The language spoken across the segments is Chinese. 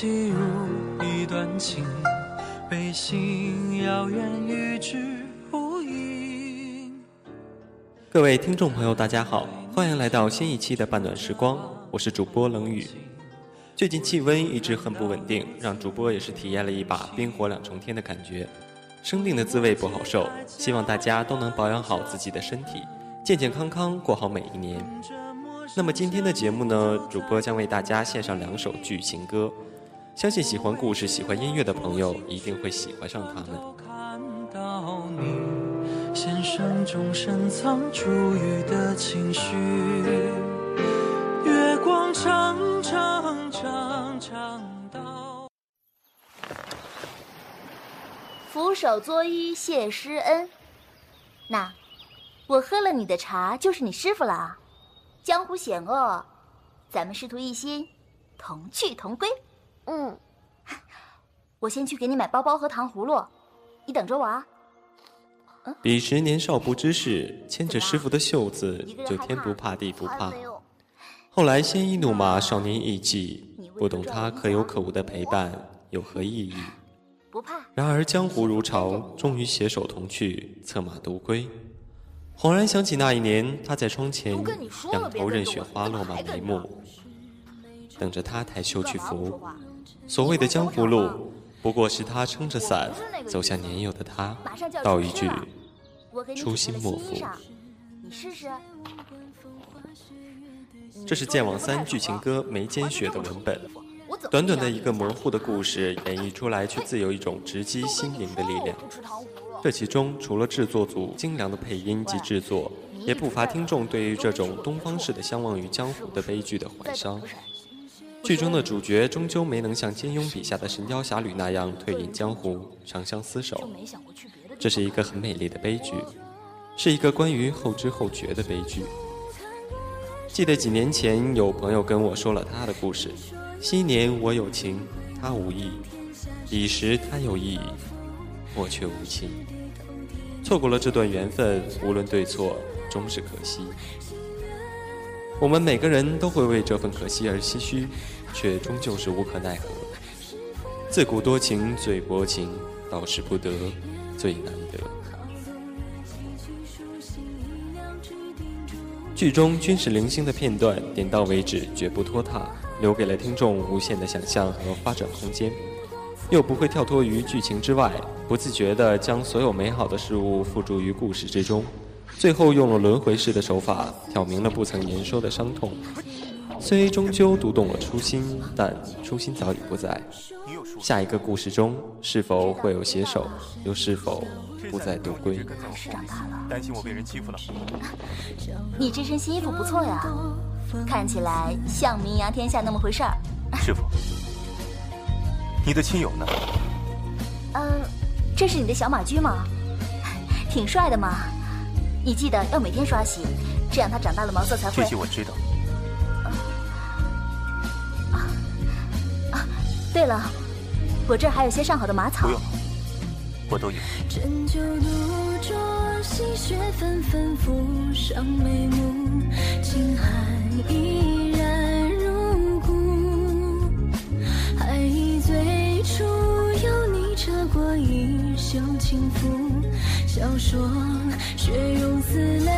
记入一段情，悲心遥远与之无影。各位听众朋友，大家好，欢迎来到新一期的半暖时光，我是主播冷雨。最近气温一直很不稳定，让主播也是体验了一把冰火两重天的感觉。生病的滋味不好受，希望大家都能保养好自己的身体，健健康康过好每一年。那么今天的节目呢，主播将为大家献上两首剧情歌，相信喜欢故事、喜欢音乐的朋友一定会喜欢上他们。看到你，先生中深藏珠玉的情绪，月光长长长长到。俯首作揖谢师恩。那，我喝了你的茶，就是你师傅了啊。江湖险恶，咱们师徒一心，同去同归。嗯，我先去给你买包包和糖葫芦，你等着我啊。彼时年少不知事，牵着师傅的袖子就天不怕地不怕。后来鲜衣怒马，少年意气，不懂他可有可无的陪伴有何意义。不怕。然而江湖如潮，终于携手同去，策马独归。恍然想起那一年，他在窗前仰头任雪花落满眉目，等着他抬袖去扶。所谓的江湖路，不过是他撑着伞走向年幼的他，道一句初心莫负。你试试。这是《剑网三》剧情歌《眉间雪》的文本，短短的一个模糊的故事，演绎出来却自有一种直击心灵的力量。这其中除了制作组精良的配音及制作，也不乏听众对于这种东方式的相忘于江湖的悲剧的怀伤。剧中的主角终究没能像金庸笔下的《神雕侠侣》那样退隐江湖，长相厮守。这是一个很美丽的悲剧，是一个关于后知后觉的悲剧。记得几年前有朋友跟我说了他的故事：昔年我有情，他无意；彼时他有意，我却无情。错过了这段缘分，无论对错，终是可惜。我们每个人都会为这份可惜而唏嘘，却终究是无可奈何。自古多情最薄情，到时不得最难得。剧中均是零星的片段，点到为止，绝不拖沓，留给了听众无限的想象和发展空间，又不会跳脱于剧情之外，不自觉地将所有美好的事物付诸于故事之中。最后用了轮回式的手法，挑明了不曾言说的伤痛。虽终究读懂了初心，但初心早已不在。下一个故事中，是否会有携手，又是否不再独归？是长大了，担心我被人欺负了。你这身新衣服不错呀，看起来像名扬天下那么回事儿。师傅，你的亲友呢？嗯，这是你的小马驹吗？挺帅的嘛。你记得要每天刷洗，这样它长大了毛色才会。这些我知道。对了，我这儿还有些上好的马草。不用，我都有。针灸独酌，细雪纷纷浮上眉目，轻寒依然入骨。还忆最初有你扯过衣袖轻拂，笑说似泪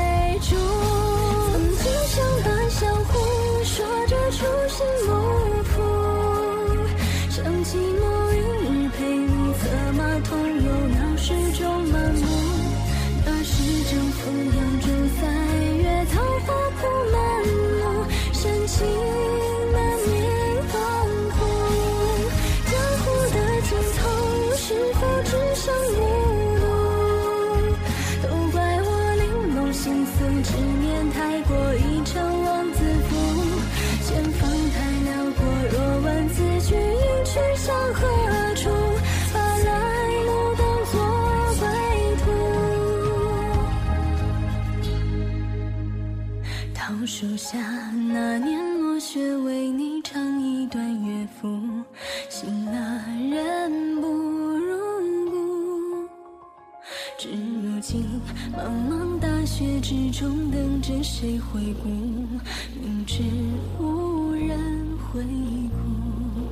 雪之中，等着谁回顾？明知无人回顾，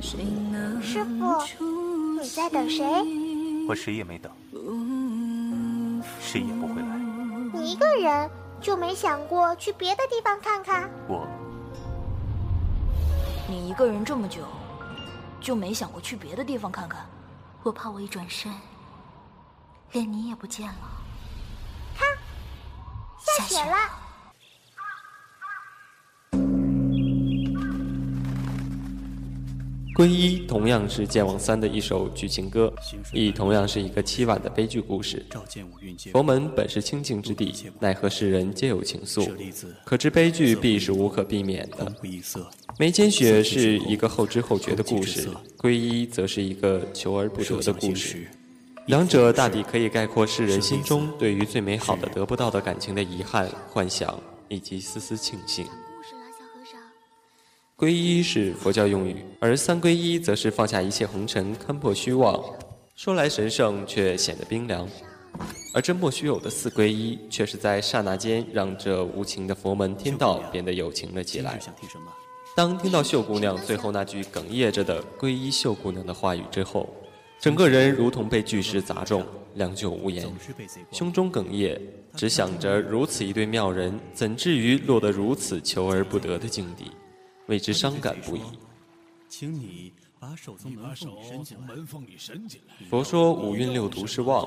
谁能师傅，你在等谁？我谁也没等，谁也不会来。你一个人？就没想过去别的地方看看？我，你一个人这么久，就没想过去别的地方看看？我怕我一转身，连你也不见了。看，下雪了。皈依同样是剑网三的一首剧情歌，亦同样是一个凄婉的悲剧故事。佛门本是清净之地，奈何世人皆有情愫，可知悲剧必是无可避免的。眉间雪是一个后知后觉的故事，皈依则是一个求而不得的故事。两者大抵可以概括世人心中对于最美好的得不到的感情的遗憾、幻想以及丝丝庆幸。皈依是佛教用语，而三皈依则是放下一切红尘，看破虚妄。说来神圣，却显得冰凉。而这莫须有的四皈依，却是在刹那间让这无情的佛门天道变得有情了起来。当听到秀姑娘最后那句哽咽着的“皈依秀姑娘”的话语之后，整个人如同被巨石砸中，良久无言，胸中哽咽，只想着如此一对妙人，怎至于落得如此求而不得的境地？为之伤感不已。请你把手从门缝里伸进来。佛说五蕴六毒是妄，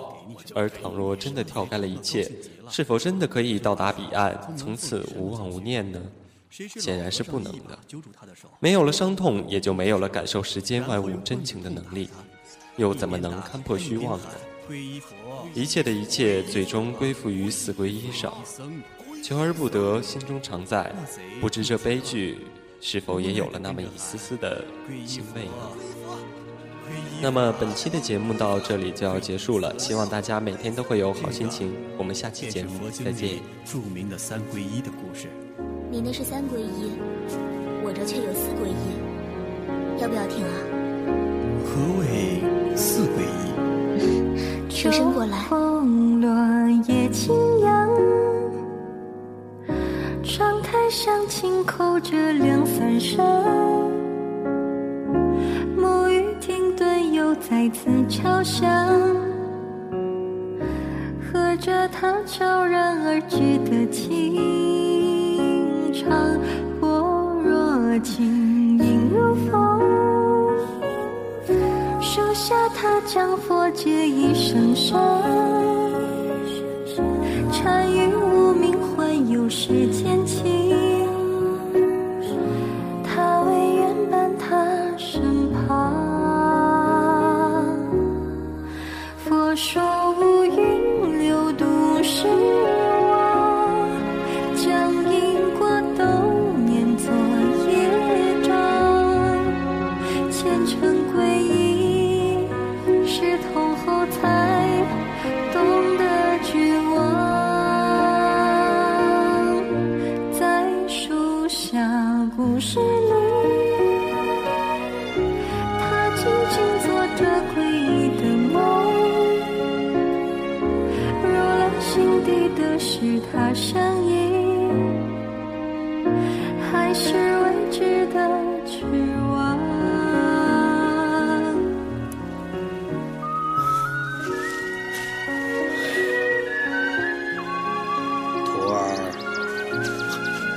而倘若真的跳开了一切，是否真的可以到达彼岸，从此无妄无念呢？显然是不能的。没有了伤痛，也就没有了感受世间万物真情的能力，又怎么能看破虚妄呢？一切的一切，最终归附于四皈依上。求而不得，心中常在。不知这悲剧。是否也有了那么一丝丝的欣慰呢？那么本期的节目到这里就要结束了，希望大家每天都会有好心情。我们下期节目再见。著名的三皈依的故事，你那是三皈依，我这却有四皈依，要不要听啊？何谓四皈依？起身过来。乡亲口着两三声，木鱼停顿，又再次敲响，和着他悄然而至的清唱，般若轻盈如风，下他将佛界一声声，禅语无名环游世间情。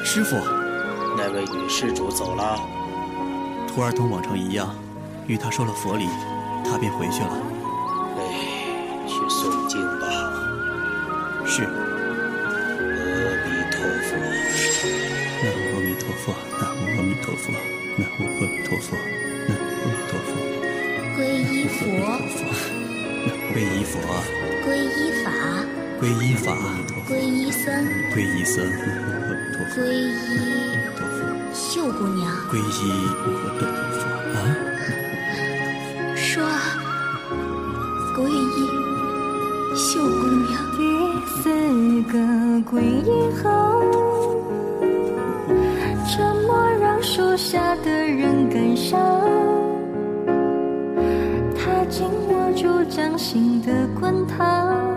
师傅，那位女施主走了。徒儿同往常一样，与他说了佛礼，他便回去了。南无阿弥陀佛，南无阿弥陀佛，皈依佛，皈依佛，皈依法，皈依法，皈依僧，皈依僧，南无阿弥陀佛，皈依陀佛，秀姑娘。皈依阿弥陀佛啊！说，皈依秀姑娘。第四个皈依后，下的人感伤。他紧握住掌心的滚烫，